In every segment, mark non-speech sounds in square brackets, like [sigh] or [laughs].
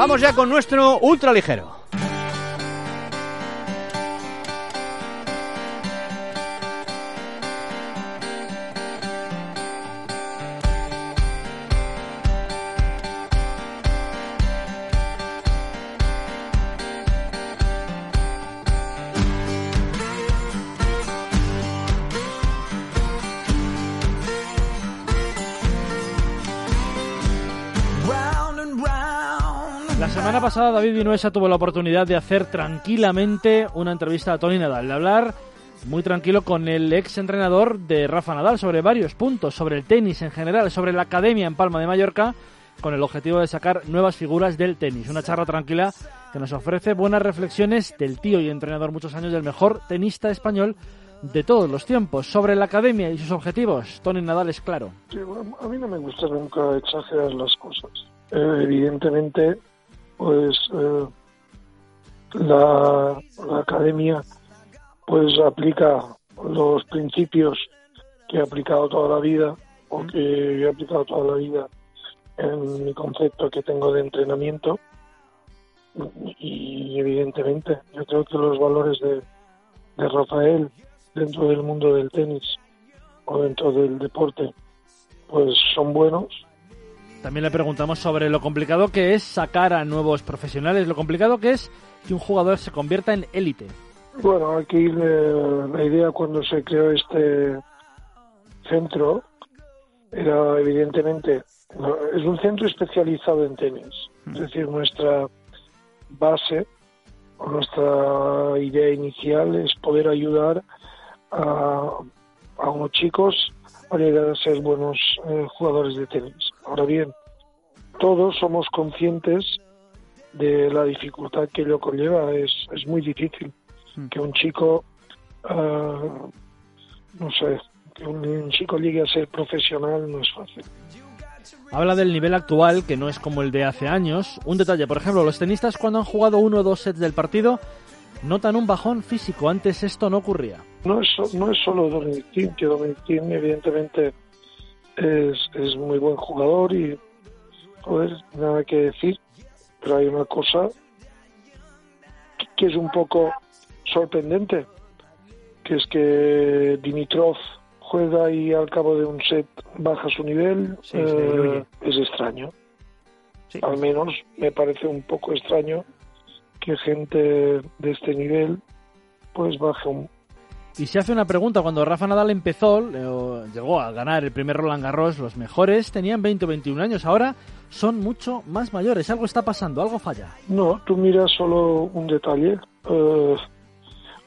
Vamos ya con nuestro ultra La semana pasada David Vinuesa tuvo la oportunidad de hacer tranquilamente una entrevista a Tony Nadal, de hablar muy tranquilo con el ex entrenador de Rafa Nadal sobre varios puntos, sobre el tenis en general, sobre la academia en Palma de Mallorca, con el objetivo de sacar nuevas figuras del tenis. Una charla tranquila que nos ofrece buenas reflexiones del tío y entrenador muchos años del mejor tenista español de todos los tiempos. Sobre la academia y sus objetivos, Tony Nadal es claro. Sí, a mí no me gusta nunca exagerar las cosas. Eh, evidentemente, pues eh, la, la academia pues aplica los principios que he aplicado toda la vida o que he aplicado toda la vida en mi concepto que tengo de entrenamiento. Y evidentemente yo creo que los valores de, de Rafael dentro del mundo del tenis o dentro del deporte pues son buenos También le preguntamos sobre lo complicado que es sacar a nuevos profesionales, lo complicado que es que un jugador se convierta en élite. Bueno, aquí eh, la idea cuando se creó este centro era evidentemente, no, es un centro especializado en tenis, es decir, nuestra base o nuestra idea inicial es poder ayudar a, a unos chicos a llegar a ser buenos eh, jugadores de tenis. Ahora bien, todos somos conscientes de la dificultad que ello conlleva, es, es muy difícil que un chico, ah, no sé, que un, un chico llegue a ser profesional no es fácil. Habla del nivel actual, que no es como el de hace años. Un detalle, por ejemplo, los tenistas cuando han jugado uno o dos sets del partido notan un bajón físico. Antes esto no ocurría. No es, no es solo Dominic Thiem, que Dominic Thiem evidentemente es, es muy buen jugador y, joder, nada que decir, pero hay una cosa que- que es un poco sorprendente, que es que Dimitrov juega y al cabo de un set baja su nivel, Sí, eh, es extraño. Sí. Al menos me parece un poco extraño que gente de este nivel pues baje un, Y se hace una pregunta, cuando Rafa Nadal empezó, eh, llegó a ganar el primer Roland Garros, los mejores tenían 20 o 21 años, ahora son mucho más mayores. Algo está pasando, algo falla. No, tú miras solo un detalle. Eh,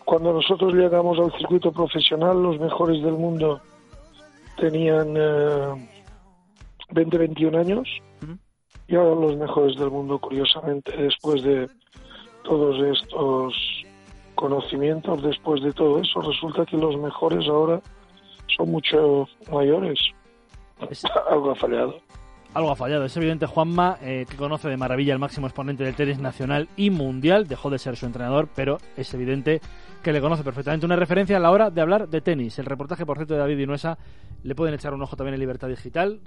cuando nosotros llegamos al circuito profesional, los mejores del mundo tenían eh, 20, 21 años. Y ahora los mejores del mundo, curiosamente, después de todos estos conocimientos, después de todo eso, resulta que los mejores ahora son mucho mayores. Es- [laughs] Algo ha fallado. Algo ha fallado. Es evidente Juanma, eh, que conoce de maravilla el máximo exponente del tenis nacional y mundial, dejó de ser su entrenador, pero es evidente que le conoce perfectamente. Una referencia a la hora de hablar de tenis. El reportaje, por cierto, de David Vinuesa, le pueden echar un ojo también en Libertad Digital,